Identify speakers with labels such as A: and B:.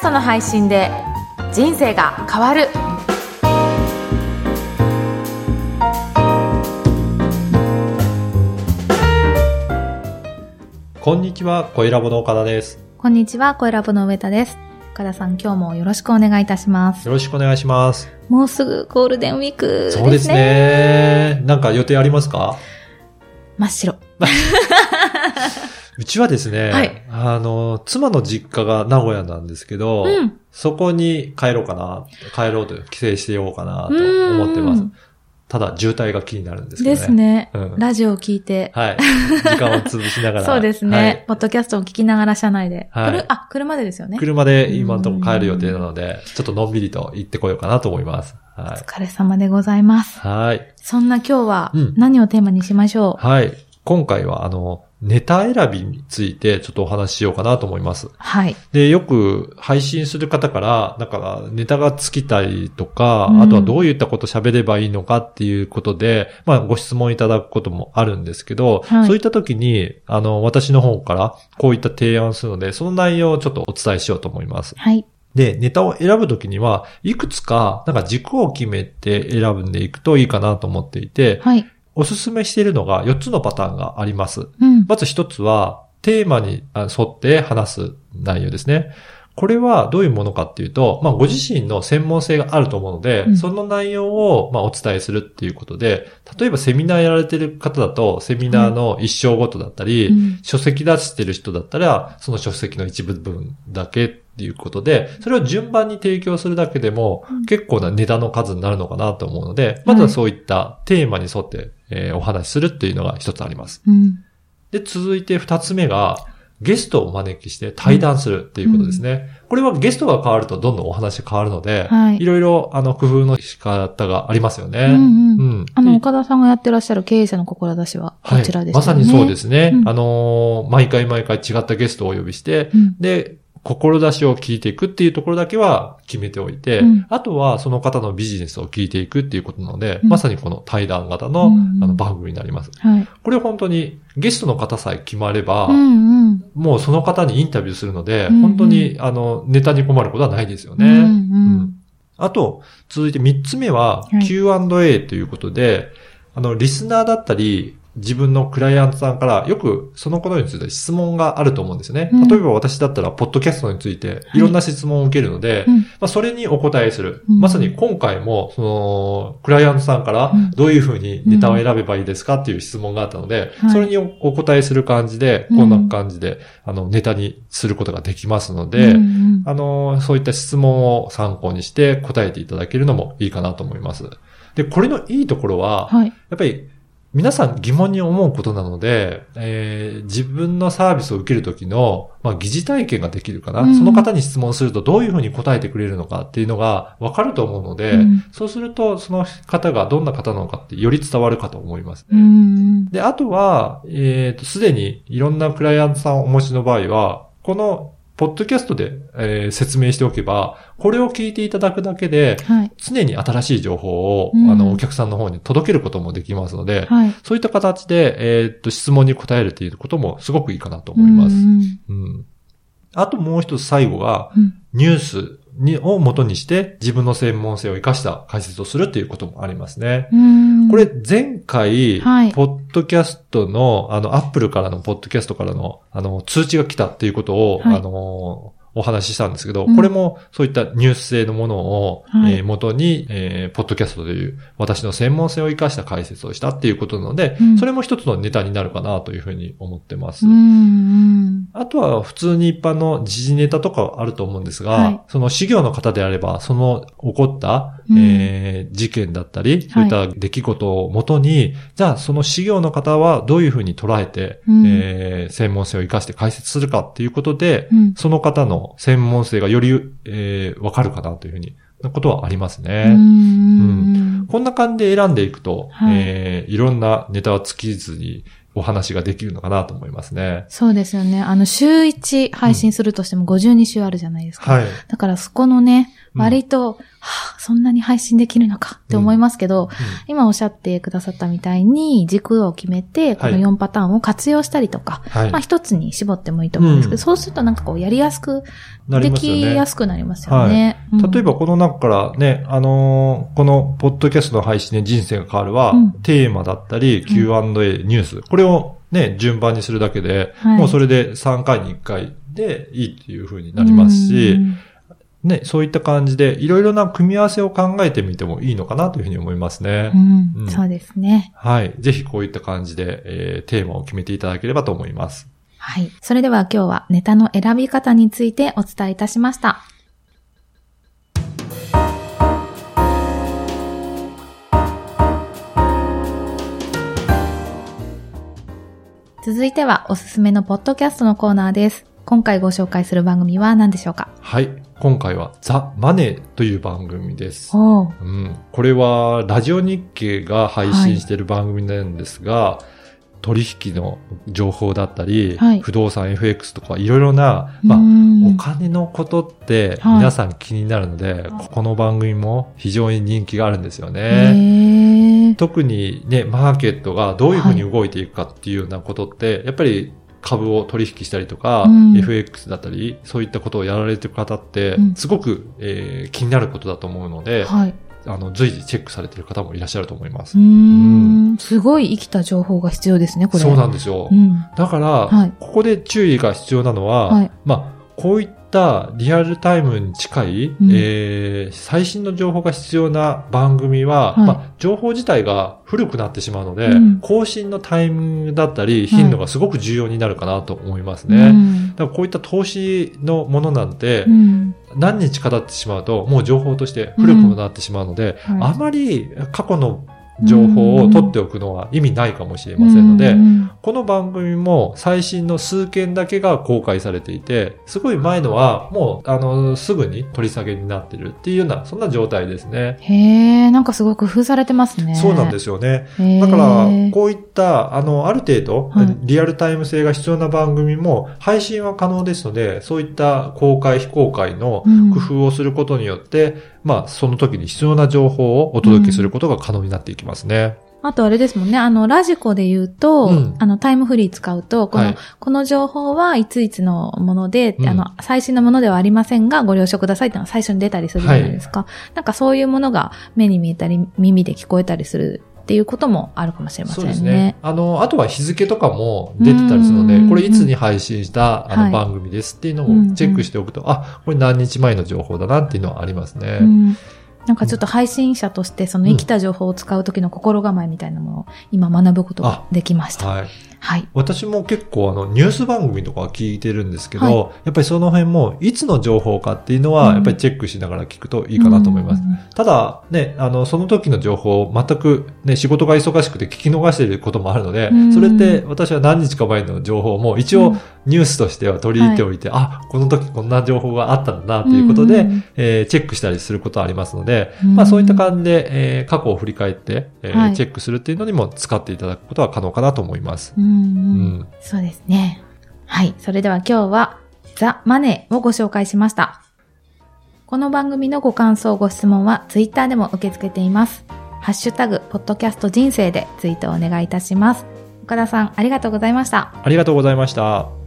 A: ストの配信で人生が変わる
B: こんにちは、小ラボの岡田です。
A: こんにちは、声ラボの上田です。岡田さん、今日もよろしくお願いいたします。
B: よろしくお願いします。
A: もうすぐゴールデンウィークですね。
B: そうです。ね。なんか予定ありますか？
A: 真っ白。
B: うちはですね、
A: はい
B: あの、妻の実家が名古屋なんですけど、
A: うん。
B: そこに帰ろうかな、帰ろうと、帰省してようかなと思ってます
A: うん。
B: ただ、渋滞が気になるんですけどね。
A: です。ね、
B: うん
A: ラジオを聞いて。
B: はい。時間を潰しながら。
A: そうですね、
B: はい
A: ポッドキャストを聞きながら車内で。
B: はい
A: あ、車でですよね。
B: 車で今のところ帰る予定なので、ちょっとのんびりと行ってこようかなと思います。
A: お
B: はい。
A: 疲れ様でございます。
B: はい。
A: そんな今日は
B: うん
A: 何をテーマにしましょう、
B: はい。今回は、あの、ネタ選びについてちょっとお話ししようかなと思います。
A: はい。
B: で、よく配信する方から、だからネタが尽きたりとか、
A: うん
B: あとはどういったこと喋ればいいのかっていうことで、まあご質問いただくこともあるんですけど、
A: はい
B: そういった時に、あの、私の方からこういった提案をするので、その内容をちょっとお伝えしようと思います。
A: はい。
B: で、ネタを選ぶときには、いくつか、なんか軸を決めて選ぶんでいくといいかなと思っていて、
A: はい。
B: おすすめしているのが4つのパターンがあります。
A: うん。
B: まず一つは、テーマにあ沿って話す内容ですね。これはどういうものかっていうと、まあ、ご自身の専門性があると思うので、
A: うん
B: その内容を、まあ、お伝えするっていうことで、例えばセミナーやられてる方だと、セミナーの一章ごとだったり、
A: うん
B: 書籍出してる人だったら、その書籍の一部分だけっていうことで、それを順番に提供するだけでも、
A: うん
B: 結構なネタの数になるのかなと思うので、まずはそういったテーマに沿って、えーお話しするっていうのが一つあります。
A: うん。
B: で、続いて二つ目が、ゲストをお招きして対談するっていうことですね。これはゲストが変わるとどんどんお話変わるので、
A: はい
B: いろいろ、あの、工夫の仕方がありますよね。
A: うんうん
B: うん
A: あの、
B: で
A: 岡田さんがやってらっしゃる経営者の志はこちらですよね。
B: まさにそうですね。
A: うん
B: あのー毎回毎回違ったゲストをお呼びして、
A: うん。
B: で、志を聞いていくっていうところだけは決めておいて、
A: うん
B: あとはその方のビジネスを聞いていくっていうことなので、
A: うん
B: まさにこの対談型の,、
A: うん
B: あの番組になります。
A: はい。
B: これ本当にゲストの方さえ決まれば、
A: うんうん。
B: もうその方にインタビューするので、
A: うんうん
B: 本当にあのネタに困ることはないですよね。
A: うんう
B: うん
A: ん。
B: あと、続いて三つ目は
A: はい
B: Q&A ということで、あの、リスナーだったり、自分のクライアントさんからよくそのことについて質問があると思うんですよね。
A: うん。
B: 例えば私だったら、ポッドキャストについてい。ろんな質問を受けるので、
A: うん。
B: まあ、それにお答えする。
A: うん。
B: まさに今回も、その、クライアントさんから
A: うん。
B: どういうふうにネタを選べばいいですかっていう質問があったので、
A: はい。
B: それにおお答えする感じで、
A: うん。
B: こんな感じで、あの、ネタにすることができますので、あの、そういった質問を参考にして答えていただけるのもいいかなと思います。で、これのいいところは、
A: はい。
B: やっぱり皆さん疑問に思うことなので、えー自分のサービスを受けるときの、まあ、疑似体験ができるかな、
A: うん
B: その方に質問するとどういうふうに答えてくれるのかっていうのがわかると思うので、
A: うん
B: そうするとその方がどんな方なのかってより伝わるかと思います
A: う
B: ね。
A: ん。
B: で、あとは、えっ、と、すでにいろんなクライアントさんをお持ちの場合は、この、ポッドキャストで、えー説明しておけば、これを聞いていただくだけで、
A: はい。
B: 常に新しい情報を、
A: うん
B: あの、お客さんの方に届けることもできますので、
A: はい。
B: そういった形で、えーっと、質問に答えるということもすごくいいかなと思います。
A: うん
B: うん。あともう一つ最後が、
A: うん
B: ニュースに、を元にして自分の専門性を生かした解説をするということもありますね。
A: うん
B: これ、前回、
A: はい。
B: ポッドキャストの、あの、アップルからの、ポッドキャストからの、あの、通知が来たっていうことを、
A: はい。
B: あの、お話ししたんですけど、
A: うん。
B: これもそういったニュース性のものを、
A: はい。
B: えー元に、えーポッドキャストという私の専門性を生かした解説をしたっていうことなので、
A: うん。
B: それも一つのネタになるかなというふうに思ってます。
A: うん。
B: あとは普通に一般の時事ネタとかあると思うんですが、
A: はい。
B: その修行の方であれば、その起こった、
A: うん。
B: えー事件だったり、そういった出来事をもとに、じゃあその修行の方はどういうふうに捉えて、
A: うん。
B: えー専門性を生かして解説するかっていうことで、
A: うん。
B: その方の専門性がより、えーわかるかなというふうに、なことはあります
A: う
B: ね。
A: ん。
B: こんな感じで選んでいくと、
A: はい
B: えーいろんなネタは尽きずにお話ができるのかなと思いますね。
A: そうですよね。あの、週1配信するとしても52週あるじゃないですか。
B: はい。
A: だからそこのね、割と、はあ、そんなに配信できるのかって思いますけど、今おっしゃってくださったみたいに軸を決めて、この4パターンを活用したりとか、
B: はい。
A: まあ一つに絞ってもいいと思うんですけど、
B: うん。
A: そうするとなんかこうやりやすく、で
B: なりますよね。
A: きやすくなりますよね。うん。
B: 例えばこの中からね、あのーこのポッドキャストの配信で人生が変わるは、
A: うん。
B: テーマだったり Q&A、ニュース、これをね、順番にするだけで、
A: はい。
B: もうそれで3回に1回でいいっていう風になりますし、
A: うん
B: ね、そういった感じでいろいろな組み合わせを考えてみてもいいのかなというふうに思いますね。
A: うん
B: うん
A: そうですね。
B: はい。ぜひこういった感じで、えーテーマを決めていただければと思います。
A: はい。それでは今日はネタの選び方についてお伝えいたしました。続いてはおすすめのポッドキャストのコーナーです。今回ご紹介する番組は何でしょうか？
B: はい。今回はザ・マネーという番組です。うん、これは、ラジオ日経が配信している番組なんですが、取引の情報だったり、
A: はい。
B: 不動産 FX とかいろいろな、まあ、
A: うん
B: お金のことって
A: はい。
B: 皆さん気になるので、
A: はい
B: この番組も非常に人気があるんですよ
A: へ
B: ね。
A: ー。
B: 特にね、マーケットがどういうふうに動いていくかっていうようなことって、やっぱり株を取引したりとか、
A: うん
B: FX だったり、そういったことをやられてる方って
A: うん、
B: すごく、えー気になることだと思うので、
A: はい。
B: あの、随時チェックされてる方もいらっしゃると思います。
A: うーん。すごい生きた情報が必要ですね、これ。
B: そうなんですよ。
A: うん。
B: だから、
A: はい
B: ここで注意が必要なのは、
A: はい
B: まあ、こういったリアルタイムに近い、
A: うん。
B: えー最新の情報が必要な番組は、
A: はい。
B: まあ、情報自体が古くなってしまうので、
A: うん。
B: 更新のタイミングだったり、
A: い。
B: 頻度がすごく重要になるかなと思います
A: う
B: ね。
A: ん。
B: だからこういった投資のものなんて、
A: うん。
B: 何日か経ってしまうと、もう情報として古くなってしまうので、
A: はい。
B: あまり過去の情報を取っておくのは意味ないかもしれませんので、
A: うん
B: この番組も最新の数件だけが公開されていて、すごい前のはもう、あの、すぐに取り下げになってるっていうような、そんな状態ですね。
A: へえ、なんかすごく工夫されてますね。
B: そうなんですよね。だから、こういった、あの、ある程度
A: はい、
B: リアルタイム性が必要な番組も配信は可能ですので、そういった公開、非公開の
A: うん
B: 工夫をすることによって、まあ、その時に必要な情報をお届けすることが可能になっていきますね。
A: あとあれですもんね、あの、ラジコで言うと、
B: うん。
A: あの、タイムフリー使うと、この、
B: はい。
A: この情報はいついつのもので、
B: うん。
A: あの、最新のものではありませんが、ご了承くださいっていうのが最初に出たりするじゃないですか。なんかそういうものが目に見えたり、耳で聞こえたりするっていうこともあるかもしれませ
B: そ
A: んね。
B: うですね。あの、あとは日付とかも出てたりするので、
A: うん
B: これいつに配信したあ
A: はい
B: の番組ですっていうの
A: うん
B: をチェックしておくと、あ、これ何日前の情報だなっていうのはありますね。
A: うんなんかちょっと配信者としてその生きた情報を使う時の心構えみたいなものを今学ぶことができました。
B: はい。
A: はい。
B: 私も結構あのニュース番組とかは聞いてるんですけど、
A: はい。
B: やっぱりその辺もいつの情報かっていうのは
A: うん。
B: やっぱりチェックしながら聞くといいかなと思います。
A: うん。
B: ただね、あの、その時の情報を全くね、仕事が忙しくて聞き逃していることもあるので
A: うん、
B: それって私は何日か前の情報も一応
A: うん。
B: ニュースとしては取り入れておいて、あ、この時こんな情報があったんだなということで、
A: うん。
B: えーチェックしたりすることはありますので、
A: うん。
B: まあそういった感じで、えー過去を振り返って、えー
A: はい。
B: チェックするっていうのにも使っていただくことは可能かなと思います。
A: うん
B: う
A: うん
B: ん。
A: そうですね。はい。それでは今日はザ・マネーをご紹介しました。この番組のご感想、ご質問はツイッターでも受け付けています。ハッシュタグ、ポッドキャスト人生でツイートをお願いいたします。岡田さん、ありがとうございました。
B: ありがとうございました。